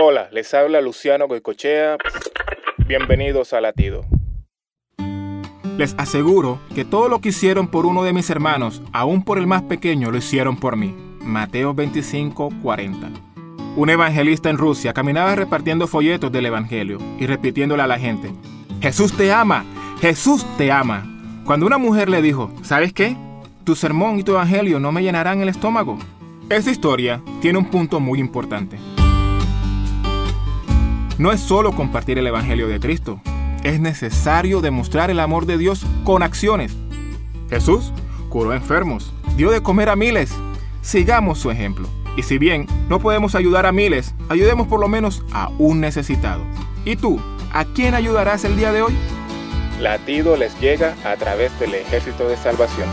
Hola, les habla Luciano Goicochea. Bienvenidos a Latido. Les aseguro que todo lo que hicieron por uno de mis hermanos, aún por el más pequeño, lo hicieron por mí. Mateo 25, 40. Un evangelista en Rusia caminaba repartiendo folletos del Evangelio y repitiéndole a la gente, Jesús te ama, Jesús te ama. Cuando una mujer le dijo, ¿sabes qué? Tu sermón y tu Evangelio no me llenarán el estómago. Esta historia tiene un punto muy importante. No es solo compartir el Evangelio de Cristo, es necesario demostrar el amor de Dios con acciones. Jesús curó enfermos, dio de comer a miles. Sigamos su ejemplo. Y si bien no podemos ayudar a miles, ayudemos por lo menos a un necesitado. ¿Y tú, a quién ayudarás el día de hoy? Latido les llega a través del ejército de salvación.